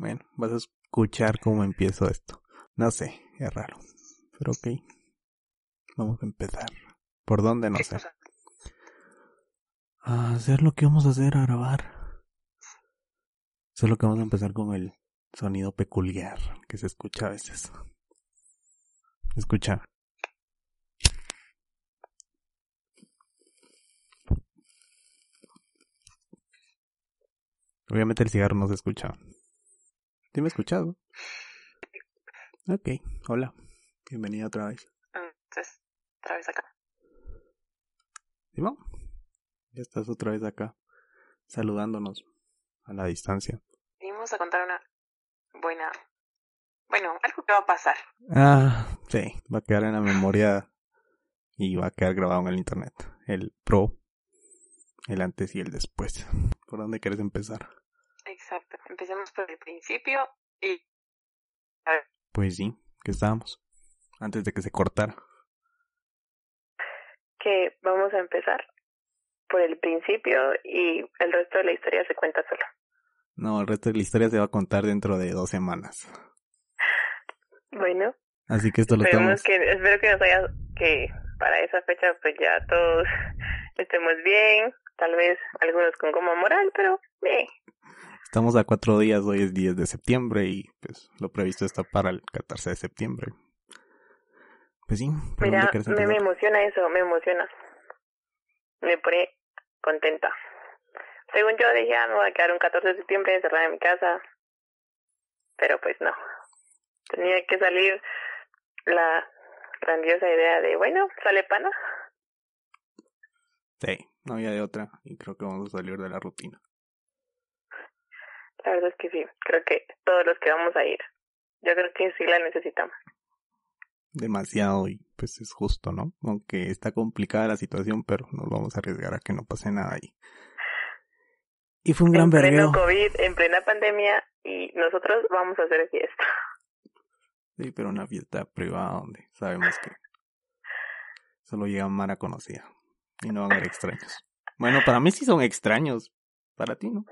Bueno, vas a escuchar cómo empiezo esto. No sé, es raro. Pero ok. Vamos a empezar. ¿Por dónde? No sé. A hacer lo que vamos a hacer, a grabar. Solo que vamos a empezar con el sonido peculiar que se escucha a veces. Escucha. Obviamente el cigarro no se escucha. ¿Sí me he escuchado? Ok, hola. Bienvenida otra vez. Entonces, otra vez acá. Simón, ya estás otra vez acá, saludándonos a la distancia. Venimos a contar una buena... Bueno, algo que va a pasar. Ah, sí, va a quedar en la memoria y va a quedar grabado en el internet. El pro, el antes y el después. ¿Por dónde quieres empezar? Exacto. Empecemos por el principio y... A ver, Pues sí, que estábamos. Antes de que se cortara. que vamos a empezar por el principio y el resto de la historia se cuenta solo. No, el resto de la historia se va a contar dentro de dos semanas. Bueno, Así que esto lo estamos... esperemos que, espero que nos haya, que para esa fecha pues ya todos estemos bien, tal vez algunos con coma moral, pero bien. Estamos a cuatro días, hoy es 10 de septiembre y pues lo previsto está para el 14 de septiembre. Pues sí, ¿por dónde Mira, me, me emociona eso, me emociona. Me pone contenta. Según yo dije, ah, me voy a quedar un 14 de septiembre encerrada en mi casa. Pero pues no. Tenía que salir la grandiosa idea de, bueno, sale pana. Sí, no había de otra y creo que vamos a salir de la rutina. La verdad es que sí, creo que todos los que vamos a ir, yo creo que sí la necesitamos. Demasiado y pues es justo, ¿no? Aunque está complicada la situación, pero nos vamos a arriesgar a que no pase nada ahí. Y fue un gran en vergueo. pleno COVID, en plena pandemia, y nosotros vamos a hacer fiesta. Sí, pero una fiesta privada donde sabemos que solo llega Mara conocida y no van a haber extraños. Bueno, para mí sí son extraños. Para ti, ¿no?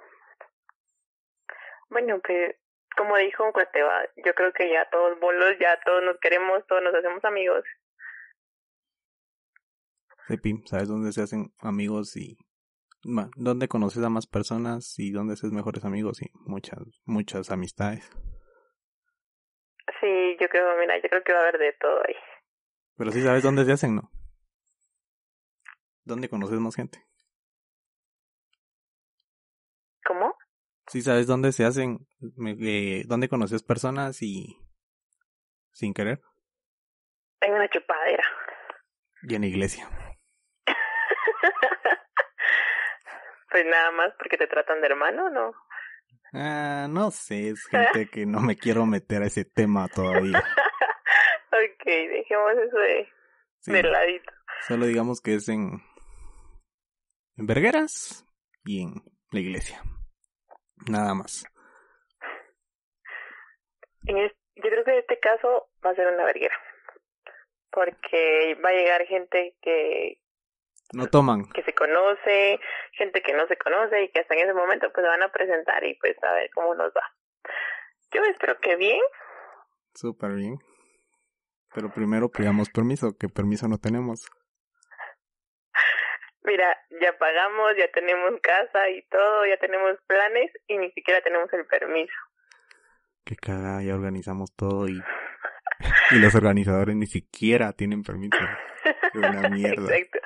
Bueno, que como dijo un cuate, va, yo creo que ya todos bolos, ya todos nos queremos, todos nos hacemos amigos. Sepi, ¿sabes dónde se hacen amigos y ma- dónde conoces a más personas y dónde haces mejores amigos y muchas, muchas amistades? Sí, yo creo, mira, yo creo que va a haber de todo ahí. Pero sí sabes dónde se hacen, ¿no? ¿Dónde conoces más gente? ¿Cómo? Sí sabes dónde se hacen, eh, dónde conoces personas y sin querer Hay una chupadera. y en la iglesia. pues nada más porque te tratan de hermano, ¿no? Ah, no sé, es gente que no me quiero meter a ese tema todavía. ok, dejemos eso de, Sí, de ladito. solo digamos que es en, en Vergueras y en la iglesia. Nada más. En es- yo creo que en este caso va a ser una verguera. Porque va a llegar gente que, No toman. que se conoce, gente que no se conoce y que hasta en ese momento pues se van a presentar y pues a ver cómo nos va. Yo espero que bien. Súper bien. Pero primero pidamos permiso, que permiso no tenemos. Mira, ya pagamos, ya tenemos casa y todo, ya tenemos planes y ni siquiera tenemos el permiso. Que caga, ya organizamos todo y, y los organizadores ni siquiera tienen permiso. Qué buena mierda. Exacto.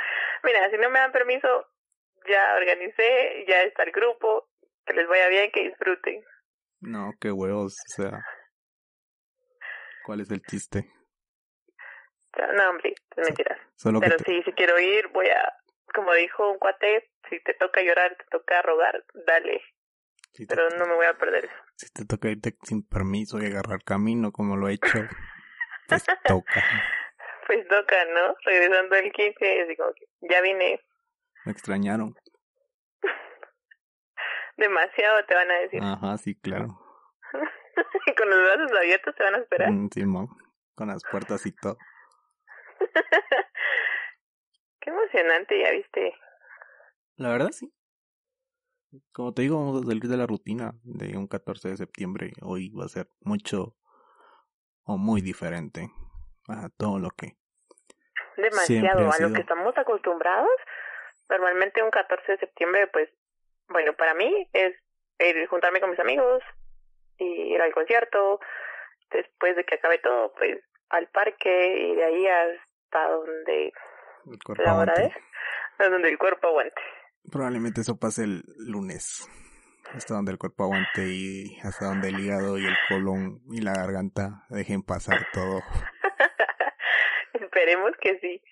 Mira, si no me dan permiso, ya organicé, ya está el grupo, que les vaya bien, que disfruten. No, qué huevos, o sea. ¿Cuál es el chiste? No, hombre, es. Solo que Pero te- sí, si quiero ir, voy a, como dijo un cuate, si te toca llorar, te toca rogar, dale. si te, Pero no me voy a perder eso. si te toca irte sin permiso y agarrar camino como lo he hecho, pues toca. Pues toca, ¿no? Regresando el 15, así como que ya vine. Me extrañaron. Demasiado te van a decir. Ajá, sí, claro. y con los brazos abiertos te van a esperar. Mm, Simón, con las puertas y todo. Qué emocionante, ya viste. La verdad sí. como te digo, vamos a salir de la rutina de un 14 de septiembre. Hoy va a ser mucho o muy diferente a todo lo que demasiado a lo que estamos acostumbrados. Normalmente un 14 de septiembre, pues, bueno, para mí es juntarme con mis amigos y ir al concierto. Después de que acabe todo, pues, al parque y de ahí hasta donde la hora es, donde el cuerpo aguante. Probablemente eso pase el lunes. Hasta donde el cuerpo aguante y hasta donde el hígado y el colon y la garganta dejen pasar todo. Esperemos que sí.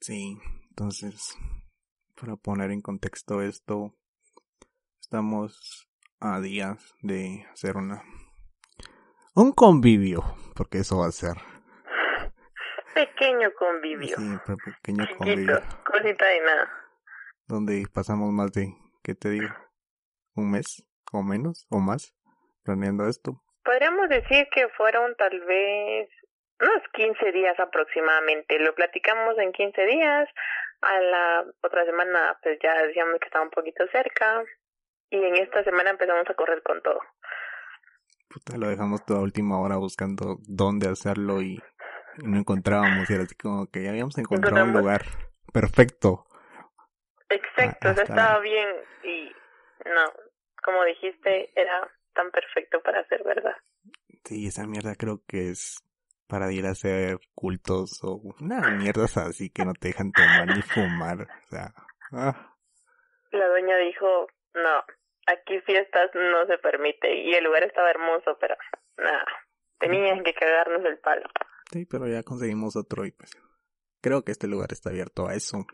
Sí, entonces, para poner en contexto esto, estamos a días de hacer una un convivio, porque eso va a ser pequeño convivio. Sí, pequeño convivio. Cosita de nada. Donde pasamos más de, ¿qué te digo? ¿Un mes? ¿O menos? ¿O más? Planeando esto. Podríamos decir que fueron tal vez unos 15 días aproximadamente. Lo platicamos en 15 días. A la otra semana, pues ya decíamos que estaba un poquito cerca. Y en esta semana empezamos a correr con todo. Puta, lo dejamos toda última hora buscando dónde hacerlo y no encontrábamos. Y era así como que ya habíamos encontrado un lugar perfecto. Exacto, ah, estaba bien y no, como dijiste, era tan perfecto para ser verdad. Sí, esa mierda creo que es para ir a hacer cultos o una mierdas así que no te dejan tomar ni fumar. O sea, ah. La dueña dijo, no, aquí fiestas no se permite y el lugar estaba hermoso, pero nada, tenían que cagarnos el palo. Sí, pero ya conseguimos otro y pues creo que este lugar está abierto a eso.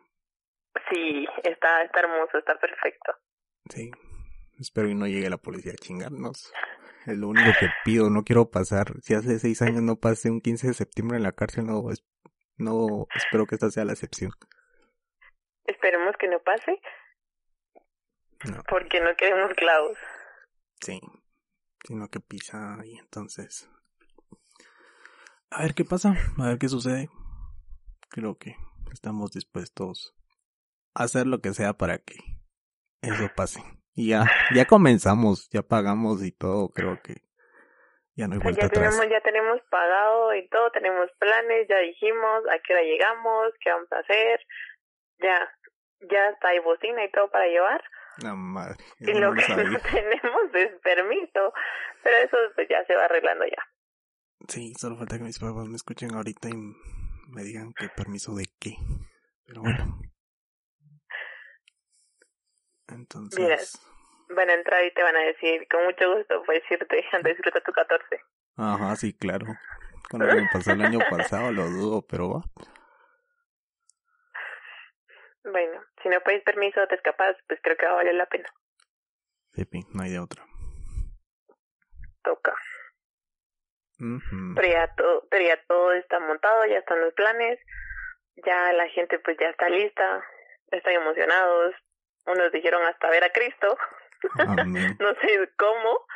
Sí, está, está hermoso, está perfecto. Sí, espero y no llegue la policía a chingarnos. Es lo único que pido, no quiero pasar. Si hace seis años no pasé un 15 de septiembre en la cárcel, no, no espero que esta sea la excepción. Esperemos que no pase. No. Porque no queremos clavos. Sí, sino que pisa y entonces. A ver qué pasa, a ver qué sucede. Creo que estamos dispuestos a hacer lo que sea para que eso pase. Y ya, ya comenzamos, ya pagamos y todo, creo que ya no hay vuelta ya tenemos, ya tenemos pagado y todo, tenemos planes, ya dijimos a qué hora llegamos, qué vamos a hacer, ya, ya está hay bocina y todo para llevar. La madre. Y lo que no tenemos es permiso, pero eso pues ya se va arreglando ya. Sí, solo falta que mis papás me escuchen ahorita y me digan qué permiso de qué. Pero bueno. Entonces. van a entrar y te van a decir, con mucho gusto, puedes irte a disfrutar tu 14. Ajá, sí, claro. Con lo que me pasó el año pasado lo dudo, pero va. Bueno, si no pedís permiso, te escapas, pues creo que va a valer la pena. Sí, no hay de otra. Toca. Pero ya todo, pero ya todo está montado, ya están los planes, ya la gente pues ya está lista, están emocionados, unos dijeron hasta ver a Cristo. no sé cómo.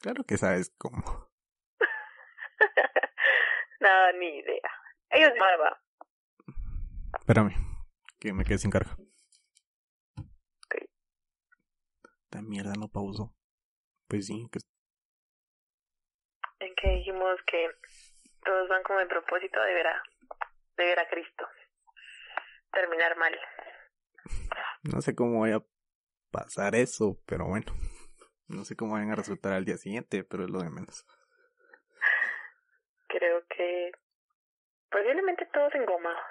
Claro que sabes cómo. Nada, ni idea. Ellos va. Espérame, que me quedé sin carga. Okay. Esta mierda no pausó. Pues sí, que... En que dijimos que todos van con el propósito de ver a, de ver a Cristo. Terminar mal. No sé cómo vaya a pasar eso, pero bueno. No sé cómo vayan a resultar al día siguiente, pero es lo de menos. Creo que posiblemente todos engomados.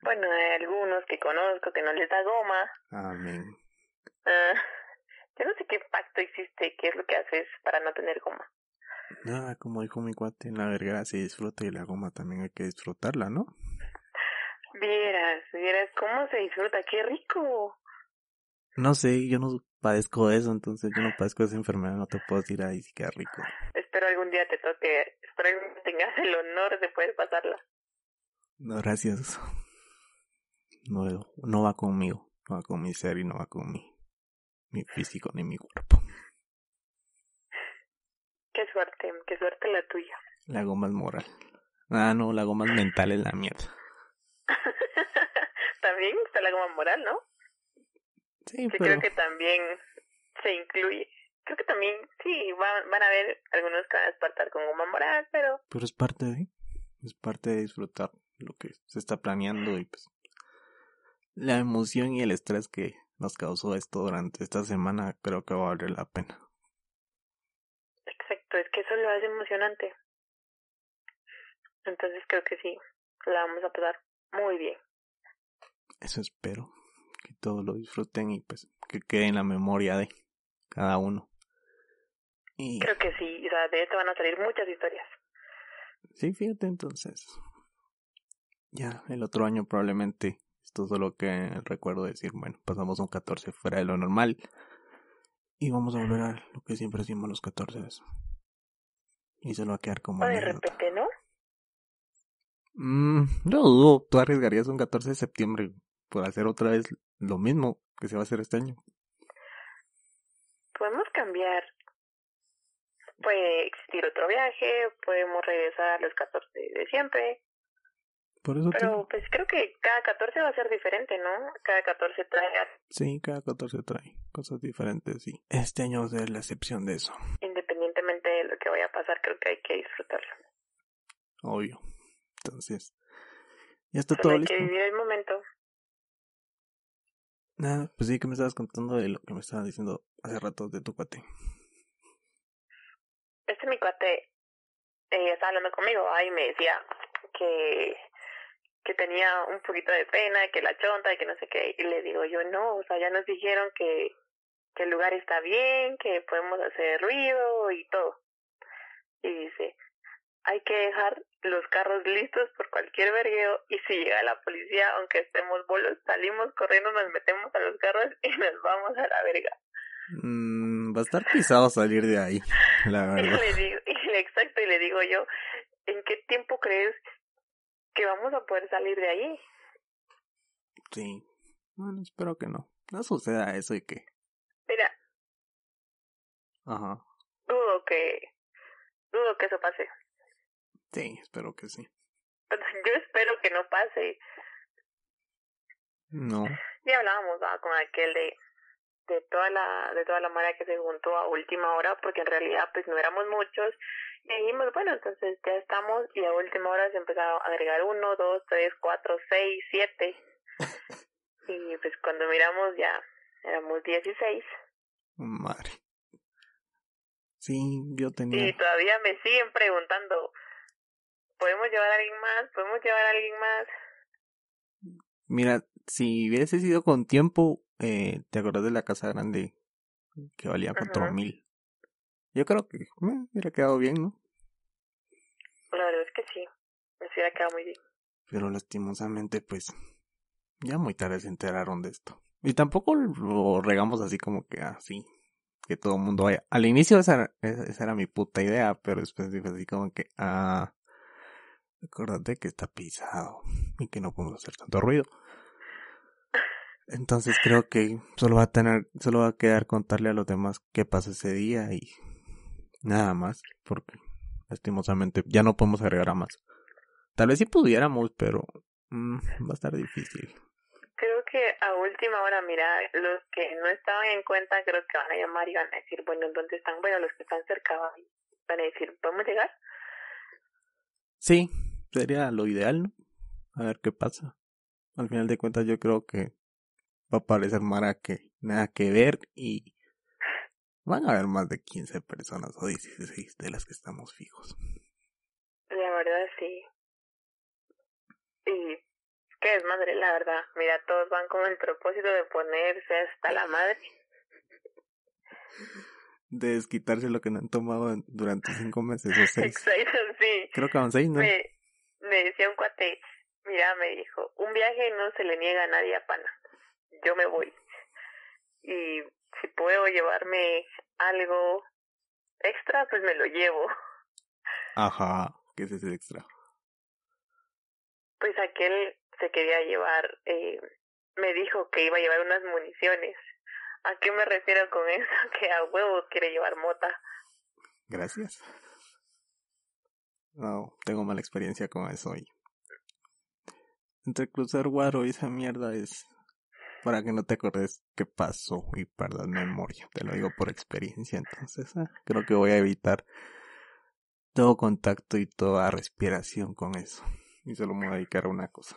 Bueno, hay algunos que conozco que no les da goma. Amén. Ah, yo no sé qué pacto existe, qué es lo que haces para no tener goma. Nada, como dijo mi cuate, en la vergara se disfruta y la goma también hay que disfrutarla, ¿no? Vieras, vieras cómo se disfruta, qué rico. No sé, yo no padezco eso, entonces yo no padezco esa enfermedad, no te puedo decir ahí si queda rico. Espero algún día te toque, espero que tengas el honor de poder pasarla. No, gracias. No, no va conmigo, no va con mi ser y no va con mi, mi físico ni mi cuerpo. Qué suerte, qué suerte la tuya. La goma es moral. Ah, no, la goma es mental es la mierda. También está la goma moral, ¿no? Sí, Sí, pero, creo que también se incluye. Creo que también, sí, van, van a haber algunos que van a despertar con goma moral, pero pero es parte de, es parte de disfrutar lo que se está planeando y pues la emoción y el estrés que nos causó esto durante esta semana creo que va a valer la pena. Es eso lo hace emocionante. Entonces creo que sí, la vamos a pasar muy bien. Eso espero, que todos lo disfruten y pues que quede en la memoria de cada uno. Y Creo que sí, o sea, de esto van a salir muchas historias. sí, fíjate entonces. Ya el otro año probablemente esto solo que recuerdo decir, bueno, pasamos un 14 fuera de lo normal y vamos a volver a lo que siempre hacíamos los 14. Y se lo va a quedar como O de anécdota. repente, ¿no? Mm, no dudo, tú arriesgarías un 14 de septiembre por hacer otra vez lo mismo que se va a hacer este año. Podemos cambiar. Puede existir otro viaje, podemos regresar a los 14 de siempre. Por eso te Pero pues creo que cada 14 va a ser diferente, ¿no? Cada 14 trae, Sí, cada 14 trae cosas diferentes y este año va a ser la excepción de eso, independientemente de lo que vaya a pasar, creo que hay que disfrutarlo. obvio. Entonces, ya está Solo todo hay listo. que vivir el momento. Nada, pues sí que me estabas contando de lo que me estabas diciendo hace rato de tu cuate. Este mi cuate eh, estaba hablando conmigo ahí me decía que que tenía un poquito de pena, que la chonta y que no sé qué. Y le digo yo, no, o sea, ya nos dijeron que, que el lugar está bien, que podemos hacer ruido y todo. Y dice, hay que dejar los carros listos por cualquier vergueo y si llega la policía, aunque estemos bolos, salimos corriendo, nos metemos a los carros y nos vamos a la verga. Mm, va a estar pisado salir de ahí, la Y verdad. le digo, y le- exacto, y le digo yo, ¿en qué tiempo crees que vamos a poder salir de ahí? Sí. Bueno, espero que no. No suceda eso y que... Mira, Ajá. dudo que, dudo que eso pase. Sí, espero que sí. Yo espero que no pase. No. Ya hablábamos con aquel de, de toda la, de toda la mara que se juntó a última hora, porque en realidad pues no éramos muchos. Y dijimos, bueno, entonces ya estamos, y a última hora se empezaron a agregar uno, dos, tres, cuatro, seis, siete. Y pues cuando miramos ya éramos dieciséis. Madre. Sí, yo tenía... Y todavía me siguen preguntando, ¿podemos llevar a alguien más? ¿Podemos llevar a alguien más? Mira, si hubiese sido con tiempo, eh, ¿te acordás de la casa grande que valía cuatro mil? Yo creo que me hubiera quedado bien, ¿no? La verdad es que sí, me hubiera quedado muy bien. Pero lastimosamente, pues, ya muy tarde se enteraron de esto. Y tampoco lo regamos así como que así, que todo el mundo vaya. Al inicio esa, esa era mi puta idea, pero después dije así como que, ah, acuérdate que está pisado y que no podemos hacer tanto ruido. Entonces creo que solo va a tener, solo va a quedar contarle a los demás qué pasó ese día y nada más, porque lastimosamente ya no podemos agregar a más. Tal vez si pudiéramos, pero mm, va a estar difícil. Que a última hora, mira, los que no estaban en cuenta creo que van a llamar y van a decir, bueno, ¿dónde están? Bueno, los que están cerca van van a decir, ¿podemos llegar? Sí, sería lo ideal, ¿no? A ver qué pasa. Al final de cuentas yo creo que va a parecer Mara que nada que ver y van a haber más de 15 personas o 16 de las que estamos fijos. La verdad, sí. Y qué desmadre, la verdad. Mira, todos van con el propósito de ponerse hasta la madre. De desquitarse lo que no han tomado durante cinco meses o seis. Exacto, sí. Creo que van seis, ¿no? Me, me decía un cuate, mira, me dijo, un viaje no se le niega a nadie a pana. Yo me voy. Y si puedo llevarme algo extra, pues me lo llevo. Ajá, que ese es el extra. Pues aquel se quería llevar, eh, me dijo que iba a llevar unas municiones. ¿A qué me refiero con eso? Que a huevo quiere llevar mota. Gracias. No, tengo mala experiencia con eso y entre cruzar guaro y esa mierda es para que no te acordes qué pasó y perdas memoria. Te lo digo por experiencia, entonces ah, creo que voy a evitar todo contacto y toda respiración con eso. Y solo me voy a dedicar a una cosa.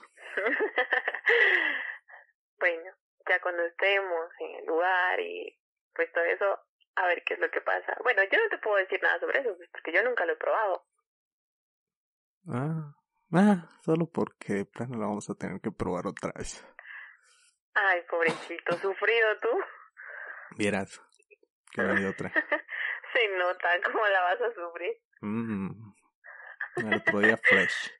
bueno, ya cuando estemos en el lugar y pues todo eso, a ver qué es lo que pasa. Bueno, yo no te puedo decir nada sobre eso, pues, porque yo nunca lo he probado. Ah, ah, solo porque de plano lo vamos a tener que probar otra vez. Ay, pobrecito, sufrido tú. Vieras, que no hay otra. Se nota cómo la vas a sufrir. Mmm, el otro día fresh.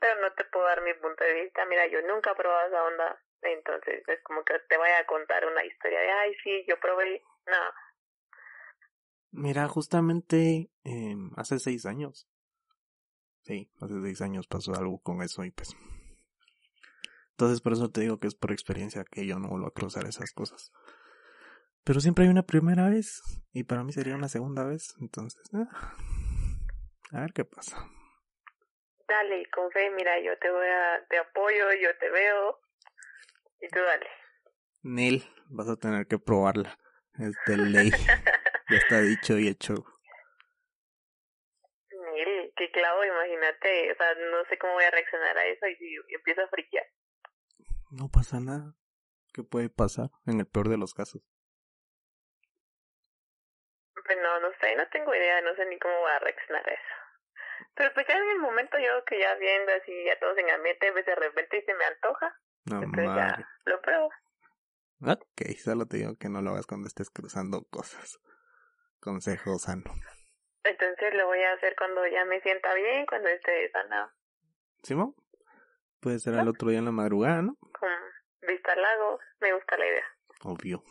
Pero no te puedo dar mi punto de vista. Mira, yo nunca he probado esa onda. Entonces es como que te vaya a contar una historia de, ay, sí, yo probé. No. Mira, justamente eh, hace seis años. Sí, hace seis años pasó algo con eso y pues entonces por eso te digo que es por experiencia que yo no vuelvo a cruzar esas cosas. Pero siempre hay una primera vez y para mí sería una segunda vez. Entonces, ah, a ver qué pasa. Dale, con fe, mira, yo te voy a, te apoyo, yo te veo y tú dale. Neil, vas a tener que probarla. Es de ley. ya está dicho y hecho. Neil, qué clavo, imagínate. O sea, no sé cómo voy a reaccionar a eso y si empiezo a friquear no pasa nada. ¿Qué puede pasar en el peor de los casos? Pues no, no sé, no tengo idea, no sé ni cómo voy a reaccionar a eso. Pero pues ya en el momento yo que ya viendo así ya todos en ambiente, pues de repente se me antoja. No, entonces ya lo pruebo. Ok, solo te digo que no lo hagas cuando estés cruzando cosas. Consejo sano. Entonces lo voy a hacer cuando ya me sienta bien, cuando esté sana. ¿Simón? Puede ser al otro día en la madrugada, ¿no? Con vista al lago, me gusta la idea. Obvio,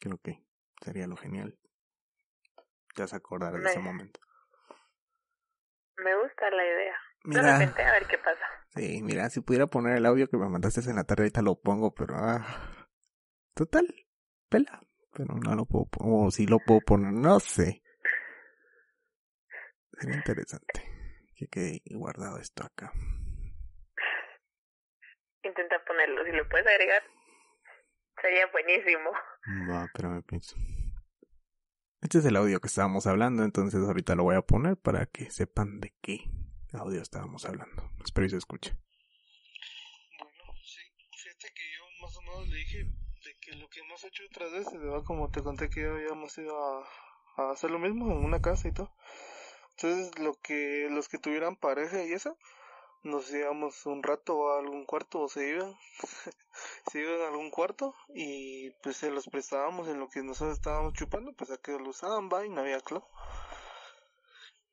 creo que sería lo genial. Ya se acordará de ese momento. Me gusta la idea. Mira, de repente a ver qué pasa. Sí, mira, si pudiera poner el audio que me mandaste en la tarde, ahorita lo pongo, pero ah, total, pela. Pero no lo puedo poner, o si lo puedo poner, no sé. Sería interesante que quede guardado esto acá intenta ponerlo. Si lo puedes agregar, sería buenísimo. Va, pero me pienso. Este es el audio que estábamos hablando, entonces ahorita lo voy a poner para que sepan de qué audio estábamos hablando. Espero que se escuche. Bueno, sí, fíjate que yo más o menos le dije de que lo que hemos hecho otras veces, ¿verdad? como te conté que habíamos ido a, a hacer lo mismo en una casa y todo. Entonces, lo que los que tuvieran pareja y eso, nos íbamos un rato a algún cuarto o se iban, se iban a algún cuarto y pues se los prestábamos en lo que nosotros estábamos chupando, pues a que lo usaban, va y no había club.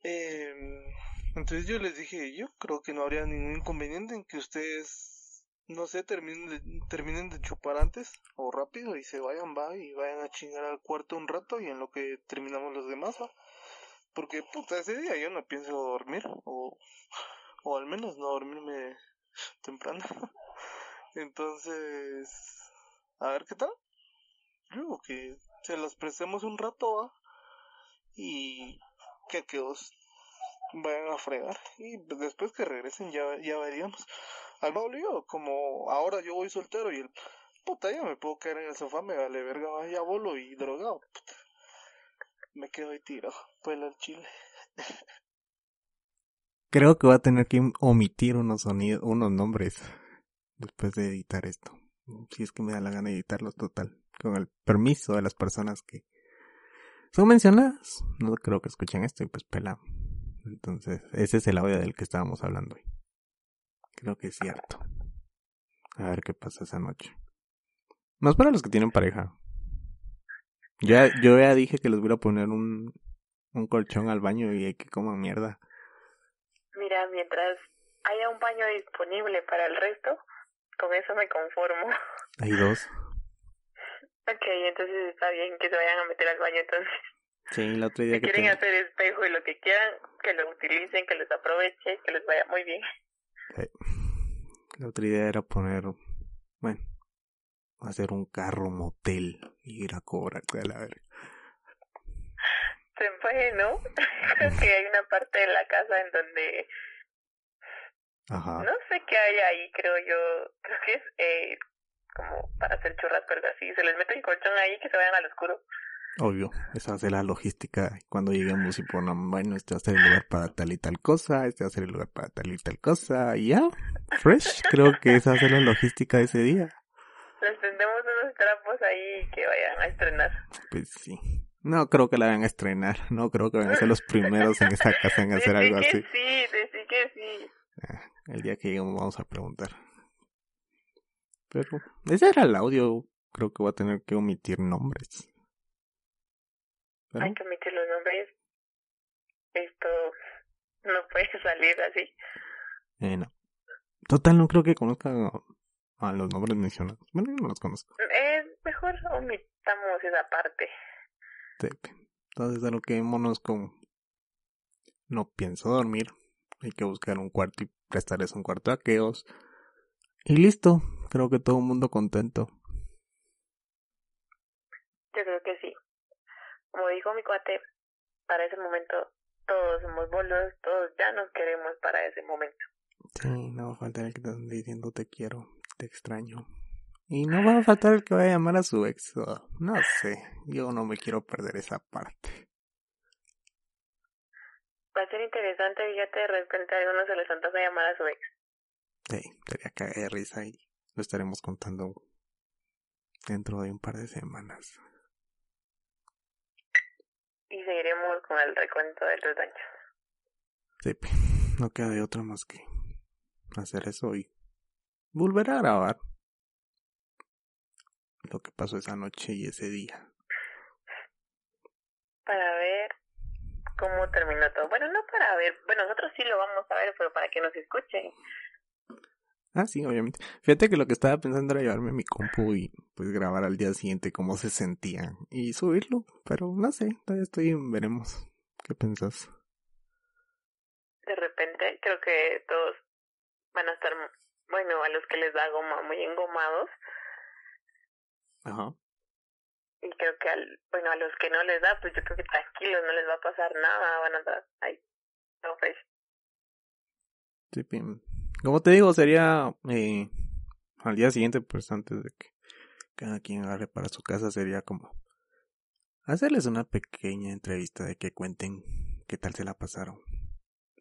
Em, entonces yo les dije, yo creo que no habría ningún inconveniente en que ustedes, no sé, terminen de, terminen de chupar antes o rápido y se vayan, va, y vayan a chingar al cuarto un rato y en lo que terminamos los demás, va. Porque, puta, ese día yo no pienso dormir o o al menos no dormirme temprano. Entonces, a ver qué tal. Luego que se los prestemos un rato y que aquellos vayan a fregar y después que regresen ya, ya veríamos. Al Maulio, como ahora yo voy soltero y el puta ya me puedo caer en el sofá, me vale verga, vaya bolo y drogado. Me quedo ahí tirado, pues el chile. Creo que voy a tener que omitir unos sonidos, unos nombres después de editar esto. Si es que me da la gana de editarlos total. Con el permiso de las personas que son mencionadas. No creo que escuchen esto y pues pela. Entonces, ese es el audio del que estábamos hablando hoy. Creo que es cierto. A ver qué pasa esa noche. Más para los que tienen pareja. Ya, yo ya dije que les voy a poner un, un colchón al baño y que coman mierda. Mira, mientras haya un baño disponible para el resto, con eso me conformo. Hay dos. Ok, entonces está bien que se vayan a meter al baño entonces. Sí, la otra idea si que quieren hacer espejo y lo que quieran, que lo utilicen, que les aproveche, que les vaya muy bien. La otra idea era poner, bueno, hacer un carro motel y ir a cobrar a la verga. Se fue, ¿no? Creo que hay una parte de la casa en donde Ajá. No sé qué hay ahí, creo yo. Creo que es eh, como para hacer churrasco, algo así. Se les mete el colchón ahí que se vayan al oscuro. Obvio, esa va a ser la logística cuando lleguemos y pongan, bueno, este va a ser el lugar para tal y tal cosa, este va a ser el lugar para tal y tal cosa, y ya, fresh, creo que esa va a ser la logística de ese día. Les tendemos unos trapos ahí que vayan a estrenar. Pues sí. No creo que la vayan a estrenar, no creo que vayan a ser los primeros en esa casa en hacer algo Decí así. que sí, decí que sí. Ah, El día que lleguemos vamos a preguntar. Pero ese era el audio, creo que voy a tener que omitir nombres. Pero, Hay que omitir los nombres. Esto no puede salir así. eh, no. Total, no creo que conozca a los nombres mencionados. Bueno, yo no los conozco. Es mejor omitamos esa parte. Entonces, a lo que vámonos con. No pienso dormir. Hay que buscar un cuarto y prestarles un cuarto a Keos. Y listo. Creo que todo el mundo contento. Yo creo que sí. Como dijo mi cuate, para ese momento todos somos bolos, todos ya nos queremos para ese momento. Sí, no va a faltar el que te diciendo te quiero, te extraño. Y no va a faltar el que vaya a llamar a su ex. no sé. Yo no me quiero perder esa parte. Va a ser interesante, fíjate, de repente a algunos se les antoja llamar a su ex. Sí, sería caer de risa y lo estaremos contando dentro de un par de semanas. Y seguiremos con el recuento de los daños. Sí, no queda de otra más que hacer eso y volver a grabar lo que pasó esa noche y ese día. Para ver cómo terminó todo. Bueno, no para ver, bueno, nosotros sí lo vamos a ver, pero para que nos escuchen. Ah, sí, obviamente. Fíjate que lo que estaba pensando era llevarme mi compu y pues grabar al día siguiente cómo se sentían y subirlo, pero no sé, todavía estoy, veremos. ¿Qué pensás? De repente creo que todos van a estar, bueno, a los que les da goma muy engomados. Ajá. Y creo que, al, bueno, a los que no les da, pues yo creo que tranquilos, no les va a pasar nada, van a estar ahí. No, pues, Sí, pim. Como te digo, sería eh, al día siguiente, pues antes de que cada quien agarre para su casa, sería como hacerles una pequeña entrevista de que cuenten qué tal se la pasaron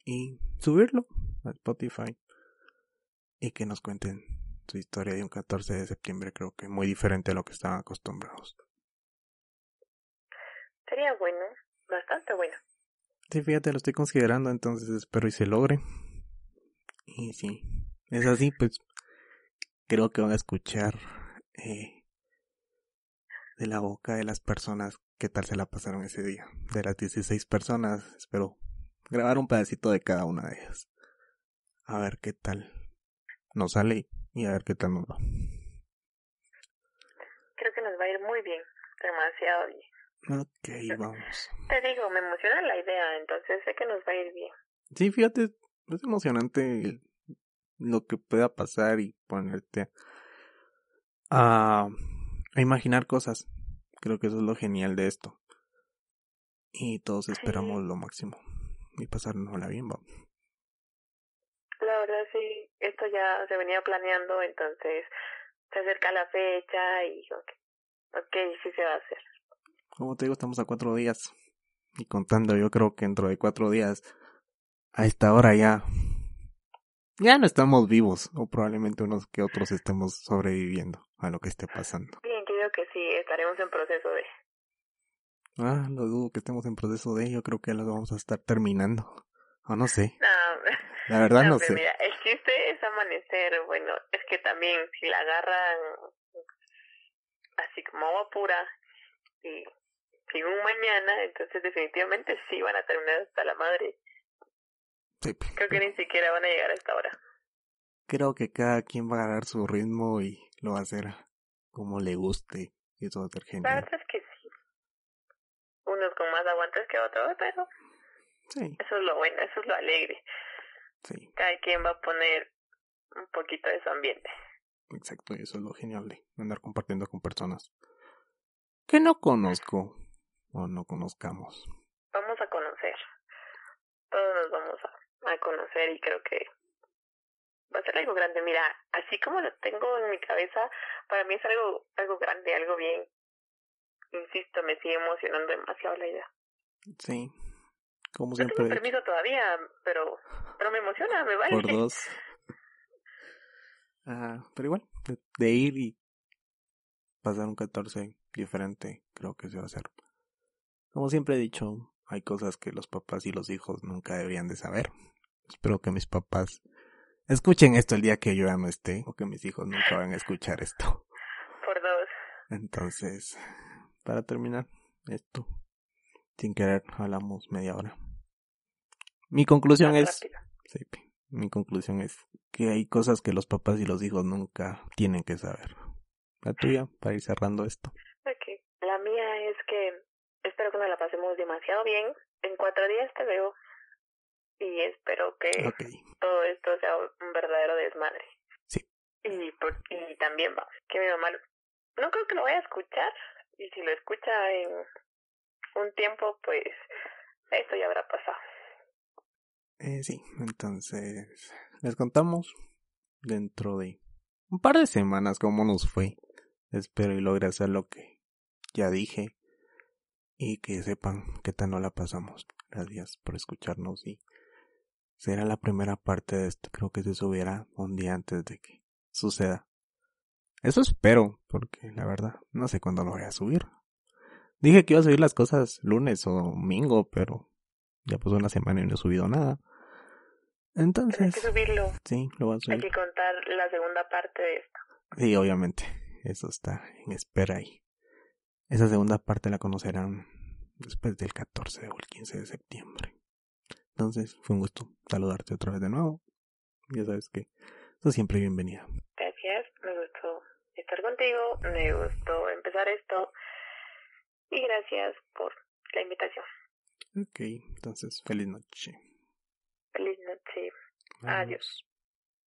y subirlo a Spotify y que nos cuenten su historia de un 14 de septiembre, creo que muy diferente a lo que estaban acostumbrados. sería bueno, bastante bueno. Sí, fíjate, lo estoy considerando, entonces espero y se logre. Y sí, es así, pues creo que van a escuchar eh, de la boca de las personas qué tal se la pasaron ese día. De las 16 personas, espero grabar un pedacito de cada una de ellas. A ver qué tal nos sale y a ver qué tal nos va. Creo que nos va a ir muy bien, demasiado bien. Ok, vamos. Te digo, me emociona la idea, entonces sé que nos va a ir bien. Sí, fíjate, es emocionante lo que pueda pasar y ponerte a, a imaginar cosas. Creo que eso es lo genial de esto. Y todos esperamos lo máximo. Y pasárnosla bien, vamos. La verdad sí, esto ya se venía planeando, entonces se acerca la fecha y ok, okay sí se va a hacer. Como te digo, estamos a cuatro días. Y contando, yo creo que dentro de cuatro días, a esta hora ya, ya no estamos vivos. O probablemente unos que otros estemos sobreviviendo a lo que esté pasando. Bien, yo digo que sí, estaremos en proceso de... Ah, lo dudo que estemos en proceso de ello. Creo que lo vamos a estar terminando. O no sé. No, La verdad no, hombre, sé. mira, el chiste es amanecer, bueno, es que también si la agarran así como agua pura y sin un mañana, entonces definitivamente sí van a terminar hasta la madre. Sí, Creo que ni siquiera van a llegar a esta hora. creo que cada quien va a agarrar su ritmo y lo va a hacer como le guste. Y a ser La verdad es que sí. Unos con más aguantes que otros, pero Sí, eso es lo bueno, eso es lo alegre. Sí, Cada quien va a poner un poquito de su ambiente. exacto. Y eso es lo genial de andar compartiendo con personas que no conozco o no conozcamos. Vamos a conocer. Todos nos vamos a, a conocer y creo que va a ser algo grande. Mira, así como lo tengo en mi cabeza, para mí es algo, algo grande, algo bien. Insisto, me sigue emocionando demasiado la idea. Sí, como No siempre. tengo he dicho. permiso todavía, pero, pero me emociona, me vale. Por dos. Ah, pero igual, de, de ir y pasar un 14 diferente, creo que se va a hacer. Como siempre he dicho, hay cosas que los papás y los hijos nunca deberían de saber. Espero que mis papás escuchen esto el día que yo ya no esté, o que mis hijos nunca van a escuchar esto. Por dos. Entonces, para terminar esto, sin querer, hablamos media hora. Mi conclusión es, sí, mi conclusión es que hay cosas que los papás y los hijos nunca tienen que saber. La tuya, para ir cerrando esto. La mía es que espero que nos la pasemos demasiado bien. En cuatro días te veo. Y espero que todo esto sea un verdadero desmadre. Sí. Y, por, y también va, que mi mamá, no creo que lo vaya a escuchar. Y si lo escucha en un tiempo, pues esto ya habrá pasado. Eh, sí, entonces les contamos dentro de un par de semanas cómo nos fue. Espero y logre hacer lo que ya dije y que sepan qué tal no la pasamos. Gracias por escucharnos y será la primera parte de esto. Creo que se subirá un día antes de que suceda. Eso espero, porque la verdad no sé cuándo lo voy a subir. Dije que iba a subir las cosas lunes o domingo, pero ya pasó una semana y no he subido nada. Pero hay Entonces, que subirlo. sí, lo voy a Hay subir. que contar la segunda parte de esto. Sí, obviamente. Eso está en espera ahí. Esa segunda parte la conocerán después del 14 o el 15 de septiembre. Entonces, fue un gusto saludarte otra vez de nuevo. Ya sabes que sos siempre bienvenida. Gracias, me gustó estar contigo, me gustó empezar esto. Y gracias por la invitación. Ok, entonces, feliz noche. Feliz noche. Adiós.